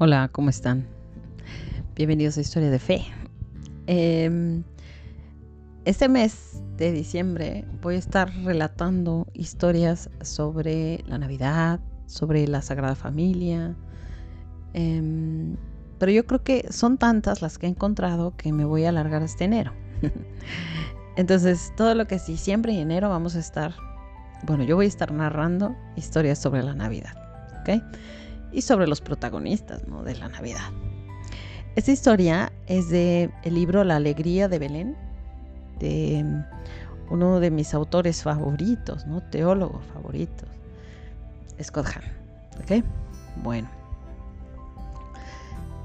Hola, ¿cómo están? Bienvenidos a Historia de Fe. Em, este mes de diciembre voy a estar relatando historias sobre la Navidad, sobre la Sagrada Familia, em, pero yo creo que son tantas las que he encontrado que me voy a alargar este enero. Entonces, todo lo que es diciembre y enero vamos a estar, bueno, yo voy a estar narrando historias sobre la Navidad, ¿ok? Y sobre los protagonistas de la Navidad. Esta historia es de el libro La Alegría de Belén, de mm, uno de mis autores favoritos, ¿no? teólogos favoritos, Scott Hahn. ¿Ok? Bueno.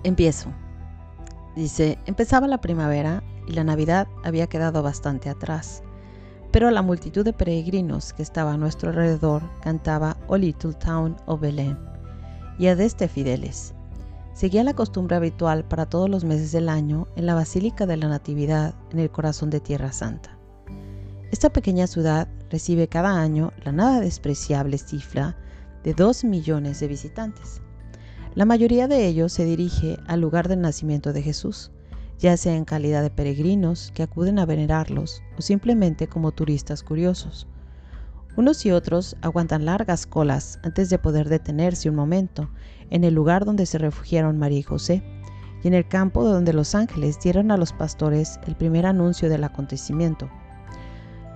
Empiezo. Dice, empezaba la primavera y la Navidad había quedado bastante atrás, pero la multitud de peregrinos que estaba a nuestro alrededor cantaba O Little Town of Belén y a este fideles. Seguía la costumbre habitual para todos los meses del año en la Basílica de la Natividad en el corazón de Tierra Santa. Esta pequeña ciudad recibe cada año la nada despreciable cifra de dos millones de visitantes. La mayoría de ellos se dirige al lugar del nacimiento de Jesús, ya sea en calidad de peregrinos que acuden a venerarlos o simplemente como turistas curiosos. Unos y otros aguantan largas colas antes de poder detenerse un momento en el lugar donde se refugiaron María y José y en el campo donde los ángeles dieron a los pastores el primer anuncio del acontecimiento.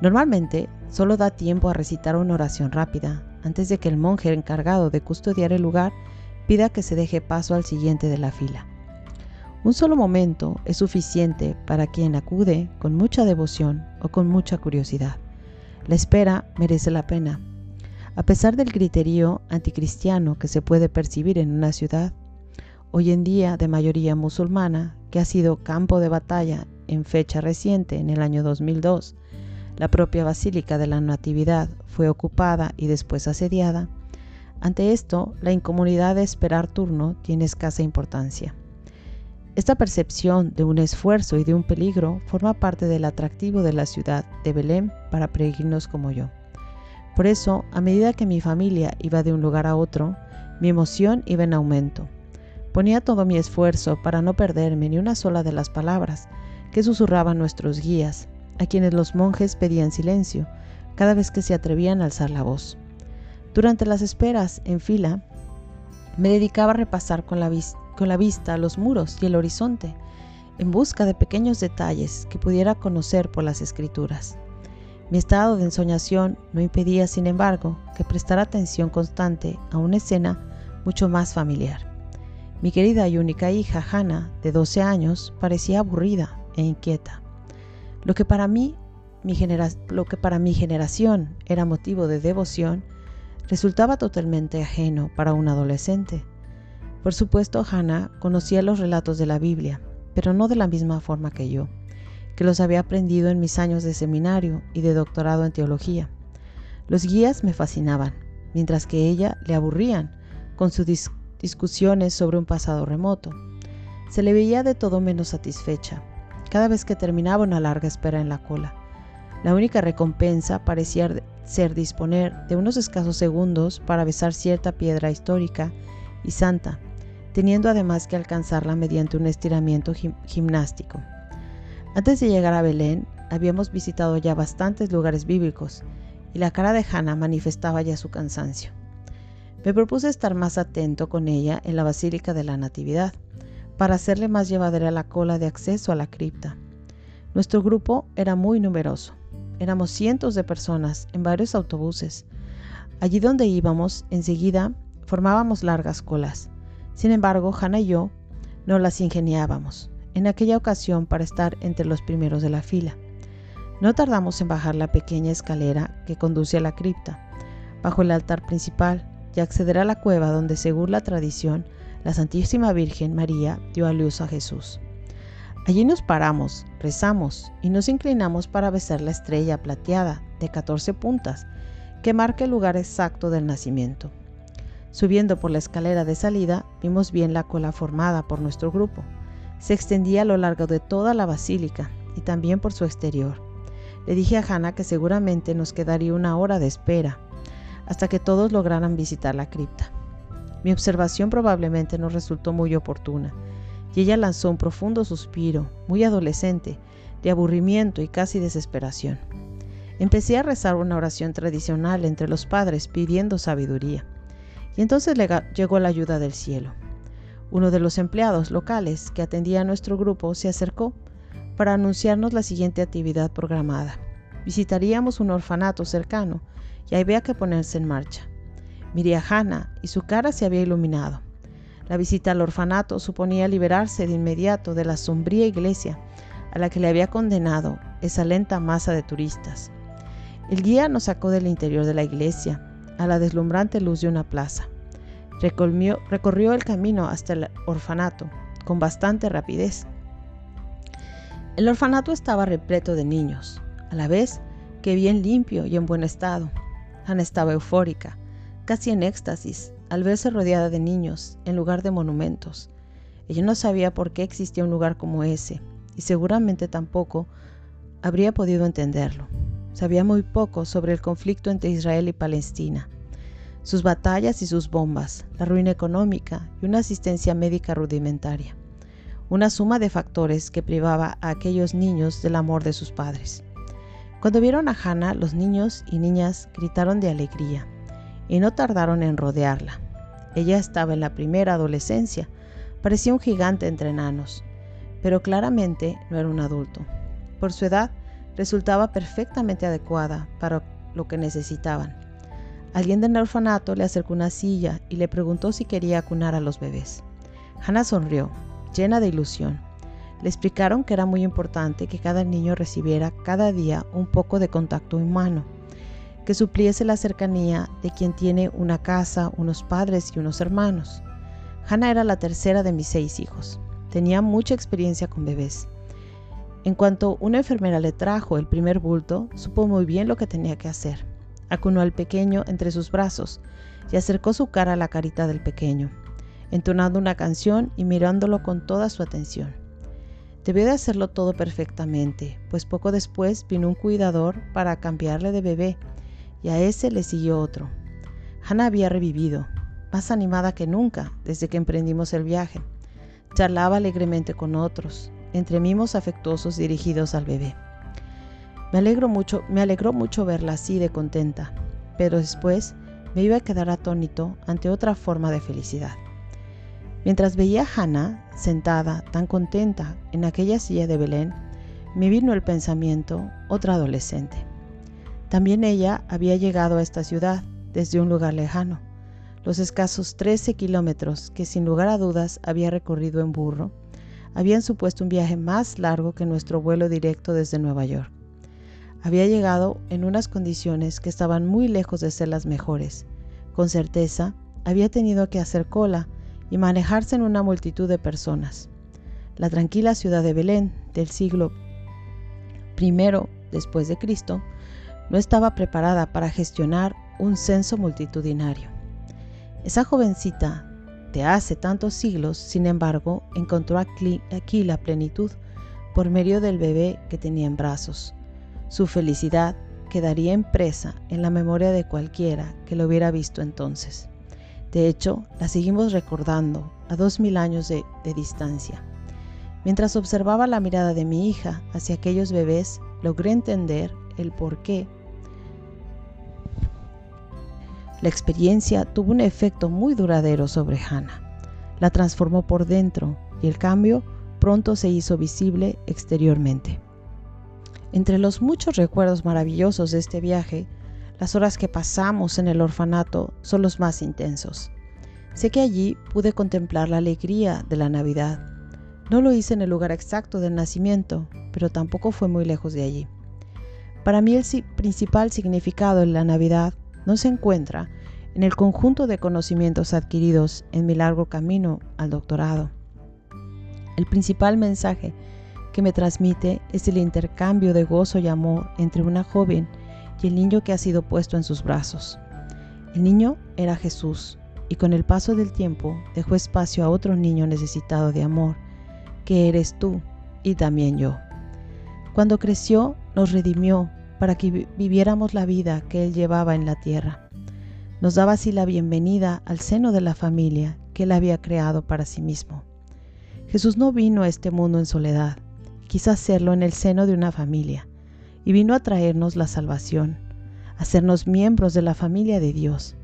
Normalmente solo da tiempo a recitar una oración rápida antes de que el monje encargado de custodiar el lugar pida que se deje paso al siguiente de la fila. Un solo momento es suficiente para quien acude con mucha devoción o con mucha curiosidad. La espera merece la pena. A pesar del griterío anticristiano que se puede percibir en una ciudad, hoy en día de mayoría musulmana, que ha sido campo de batalla en fecha reciente, en el año 2002, la propia Basílica de la Natividad fue ocupada y después asediada, ante esto la incomodidad de esperar turno tiene escasa importancia. Esta percepción de un esfuerzo y de un peligro forma parte del atractivo de la ciudad de Belén para peregrinos como yo. Por eso, a medida que mi familia iba de un lugar a otro, mi emoción iba en aumento. Ponía todo mi esfuerzo para no perderme ni una sola de las palabras que susurraban nuestros guías, a quienes los monjes pedían silencio cada vez que se atrevían a alzar la voz. Durante las esperas en fila, me dedicaba a repasar con la, vista con la vista los muros y el horizonte, en busca de pequeños detalles que pudiera conocer por las escrituras. Mi estado de ensoñación no impedía, sin embargo, que prestara atención constante a una escena mucho más familiar. Mi querida y única hija, Hannah, de 12 años, parecía aburrida e inquieta. Lo que para mí, mi lo que para mi generación era motivo de devoción, resultaba totalmente ajeno para un adolescente. Por supuesto, Hannah conocía los relatos de la Biblia, pero no de la misma forma que yo, que los había aprendido en mis años de seminario y de doctorado en teología. Los guías me fascinaban, mientras que ella le aburrían con sus discusiones sobre un pasado remoto. Se le veía de todo menos satisfecha, cada vez que terminaba una larga espera en la cola. La única recompensa parecía ser disponer de unos escasos segundos para besar cierta piedra histórica y santa teniendo además que alcanzarla mediante un estiramiento gimnástico. Antes de llegar a Belén, habíamos visitado ya bastantes lugares bíblicos y la cara de Hannah manifestaba ya su cansancio. Me propuse estar más atento con ella en la Basílica de la Natividad, para hacerle más llevadera la cola de acceso a la cripta. Nuestro grupo era muy numeroso. Éramos cientos de personas en varios autobuses. Allí donde íbamos, enseguida, formábamos largas colas. Sin embargo, Hannah y yo no las ingeniábamos en aquella ocasión para estar entre los primeros de la fila. No tardamos en bajar la pequeña escalera que conduce a la cripta, bajo el altar principal, y acceder a la cueva donde, según la tradición, la Santísima Virgen María dio a luz a Jesús. Allí nos paramos, rezamos y nos inclinamos para besar la estrella plateada de 14 puntas que marca el lugar exacto del nacimiento. Subiendo por la escalera de salida, vimos bien la cola formada por nuestro grupo. Se extendía a lo largo de toda la basílica y también por su exterior. Le dije a Hannah que seguramente nos quedaría una hora de espera hasta que todos lograran visitar la cripta. Mi observación probablemente no resultó muy oportuna, y ella lanzó un profundo suspiro, muy adolescente, de aburrimiento y casi desesperación. Empecé a rezar una oración tradicional entre los padres pidiendo sabiduría, y entonces llegó la ayuda del cielo. Uno de los empleados locales que atendía a nuestro grupo se acercó para anunciarnos la siguiente actividad programada. Visitaríamos un orfanato cercano y había que ponerse en marcha. Miré a Hannah y su cara se había iluminado. La visita al orfanato suponía liberarse de inmediato de la sombría iglesia a la que le había condenado esa lenta masa de turistas. El guía nos sacó del interior de la iglesia, a la deslumbrante luz de una plaza. recorrió el camino hasta el orfanato con bastante rapidez. El orfanato estaba repleto de niños, a la vez que bien limpio y en buen estado. Ana estaba eufórica, casi en éxtasis, al verse rodeada de niños en lugar de monumentos. Ella no sabía por qué existía un lugar como ese, y seguramente tampoco habría podido entenderlo. Sabía muy poco sobre el conflicto entre Israel y Palestina, sus batallas y sus bombas, la ruina económica y una asistencia médica rudimentaria, una suma de factores que privaba a aquellos niños del amor de sus padres. Cuando vieron a Hannah, los niños y niñas gritaron de alegría y no tardaron en rodearla. Ella estaba en la primera adolescencia, parecía un gigante entre enanos, pero claramente no era un adulto. Por su edad, resultaba perfectamente adecuada para lo que necesitaban. Alguien del orfanato le acercó una silla y le preguntó si quería acunar a los bebés. Hannah sonrió, llena de ilusión. Le explicaron que era muy importante que cada niño recibiera cada día un poco de contacto humano, que supliese la cercanía de quien tiene una casa, unos padres y unos hermanos. Hannah era la tercera de mis seis hijos. Tenía mucha experiencia con bebés. En cuanto una enfermera le trajo el primer bulto, supo muy bien lo que tenía que hacer. Acunó al pequeño entre sus brazos y acercó su cara a la carita del pequeño, entonando una canción y mirándolo con toda su atención. Debió de hacerlo todo perfectamente, pues poco después vino un cuidador para cambiarle de bebé y a ese le siguió otro. Hannah había revivido, más animada que nunca desde que emprendimos el viaje. Charlaba alegremente con otros, entre mimos afectuosos dirigidos al bebé. Me alegro mucho, me alegró mucho verla así de contenta, pero después me iba a quedar atónito ante otra forma de felicidad. Mientras veía a Hannah sentada tan contenta en aquella silla de Belén, me vino el pensamiento otra adolescente. También ella había llegado a esta ciudad desde un lugar lejano, los escasos 13 kilómetros que sin lugar a dudas había recorrido en burro, habían supuesto un viaje más largo que nuestro vuelo directo desde Nueva York. Había llegado en unas condiciones que estaban muy lejos de ser las mejores. Con certeza, había tenido que hacer cola y manejarse en una multitud de personas. La tranquila ciudad de Belén del siglo I después de Cristo no estaba preparada para gestionar un censo multitudinario. Esa jovencita de hace tantos siglos, sin embargo, encontró aquí, la plenitud por medio del bebé que tenía en brazos. Su felicidad quedaría impresa en la memoria de cualquiera que lo hubiera visto entonces. De hecho, la seguimos recordando a dos mil años de, distancia. Mientras observaba la mirada de mi hija hacia aquellos bebés, logré entender el por qué. La experiencia tuvo un efecto muy duradero sobre Hannah. La transformó por dentro y el cambio pronto se hizo visible exteriormente. Entre los muchos recuerdos maravillosos de este viaje, las horas que pasamos en el orfanato son los más intensos. Sé que allí pude contemplar la alegría de la Navidad. No lo hice en el lugar exacto del nacimiento, pero tampoco fue muy lejos de allí. Para mí el principal significado de la Navidad no se encuentra en el conjunto de conocimientos adquiridos en mi largo camino al doctorado. El principal mensaje que me transmite es el intercambio de gozo y amor entre una joven y el niño que ha sido puesto en sus brazos. El niño era Jesús y con el paso del tiempo dejó espacio a otro niño necesitado de amor, que eres tú y también yo. Cuando creció, nos redimió para que viviéramos la vida que Él llevaba en la tierra. Nos daba así la bienvenida al seno de la familia que Él había creado para sí mismo. Jesús no vino a este mundo en soledad, quiso hacerlo en el seno de una familia, y vino a traernos la salvación, hacernos miembros de la familia de Dios.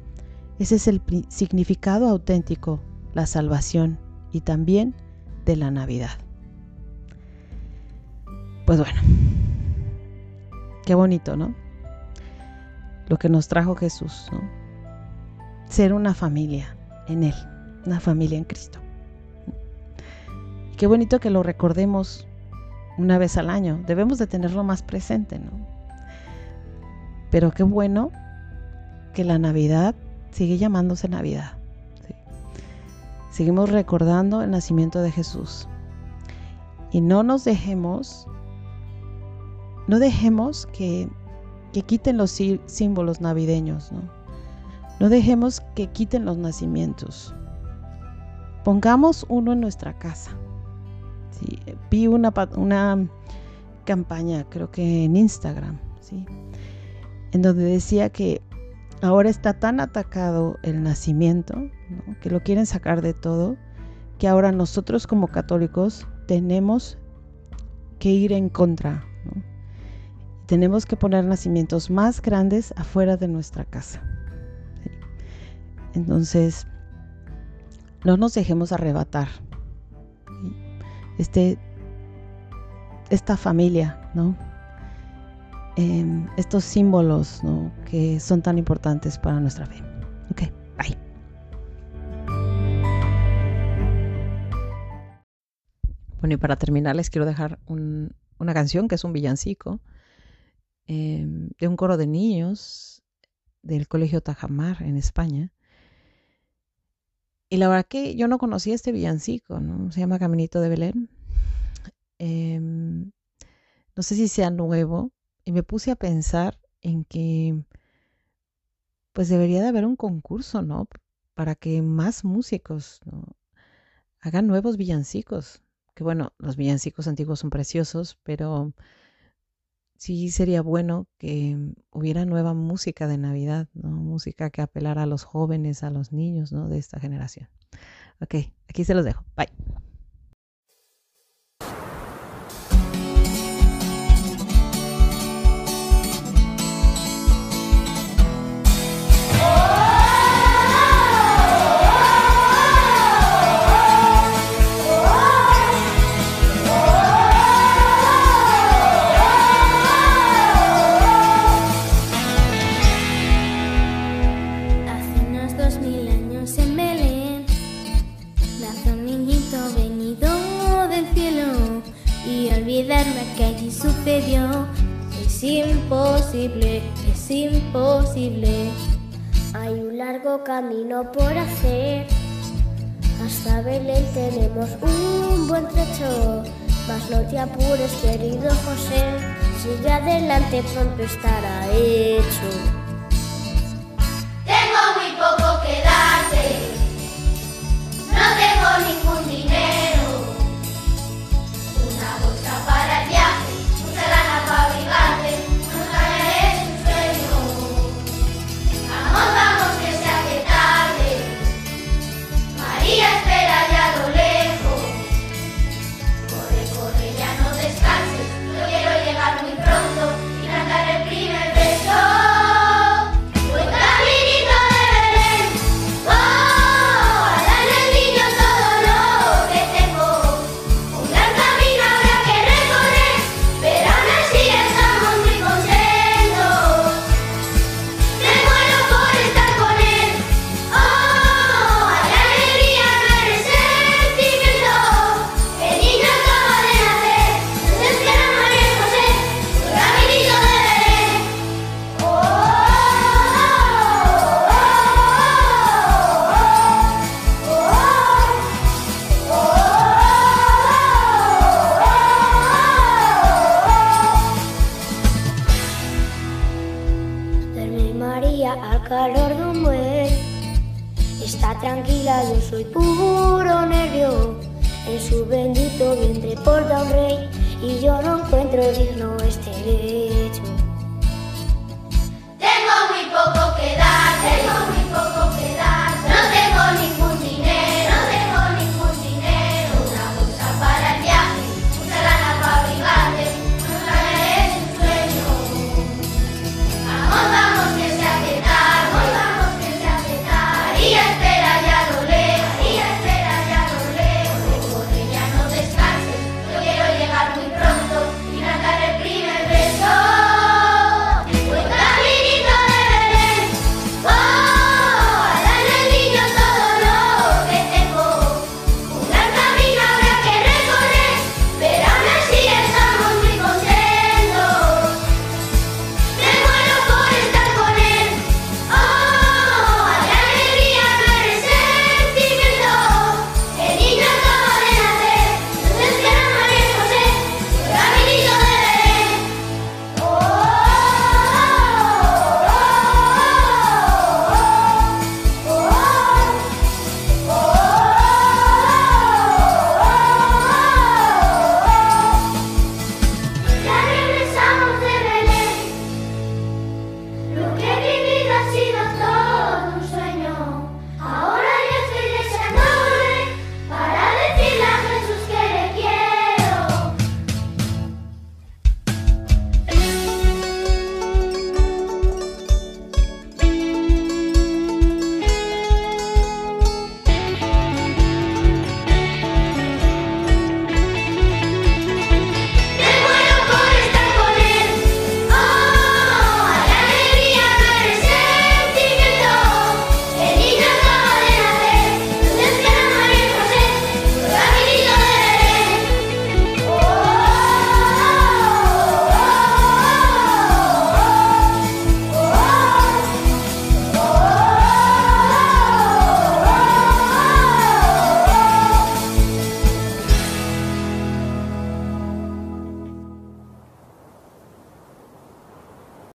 Ese es el significado auténtico, la salvación y también de la Navidad. Pues bueno, qué bonito, ¿no? Lo que nos trajo Jesús, ¿no? Ser una familia en Él, una familia en Cristo. Qué bonito que lo recordemos una vez al año. Debemos de tenerlo más presente, ¿no? Pero qué bueno que la Navidad sigue llamándose Navidad. Seguimos recordando el nacimiento de Jesús. Y no nos dejemos no dejemos que, quiten los símbolos navideños, ¿no? No dejemos que quiten los nacimientos. Pongamos uno en nuestra casa. vi una, una campaña, creo que en Instagram, ¿sí? en donde decía que ahora está tan atacado el nacimiento, que lo quieren sacar de todo, que ahora nosotros como católicos tenemos que ir en contra tenemos que poner nacimientos más grandes afuera de nuestra casa. Entonces, no nos dejemos arrebatar. Este, esta familia, ¿no? Em, estos símbolos que son tan importantes para nuestra fe. Ok, bye. Bueno, y para terminar les quiero dejar una canción que es un villancico Em, de un coro de niños del Colegio Tajamar en España. Y la verdad que yo no conocía este villancico, ¿no? Se llama Caminito de Belén. Em, no sé si sea nuevo. Y me puse a pensar en que pues debería de haber un concurso, ¿no? Para que más músicos hagan nuevos villancicos. Que bueno, los villancicos antiguos son preciosos, pero sí sería bueno que hubiera nueva música de Navidad, ¿no? Música que apelara a los jóvenes, a los niños, ¿no? De esta generación. Ok, aquí se los dejo. Bye. Camino por hacer. Hasta Belén tenemos un buen trecho. Mas no te apures, querido José. Sigue adelante, pronto estará hecho. Tengo muy poco que darte. No tengo ningún dinero. Su bendito vientre porta un rey y yo no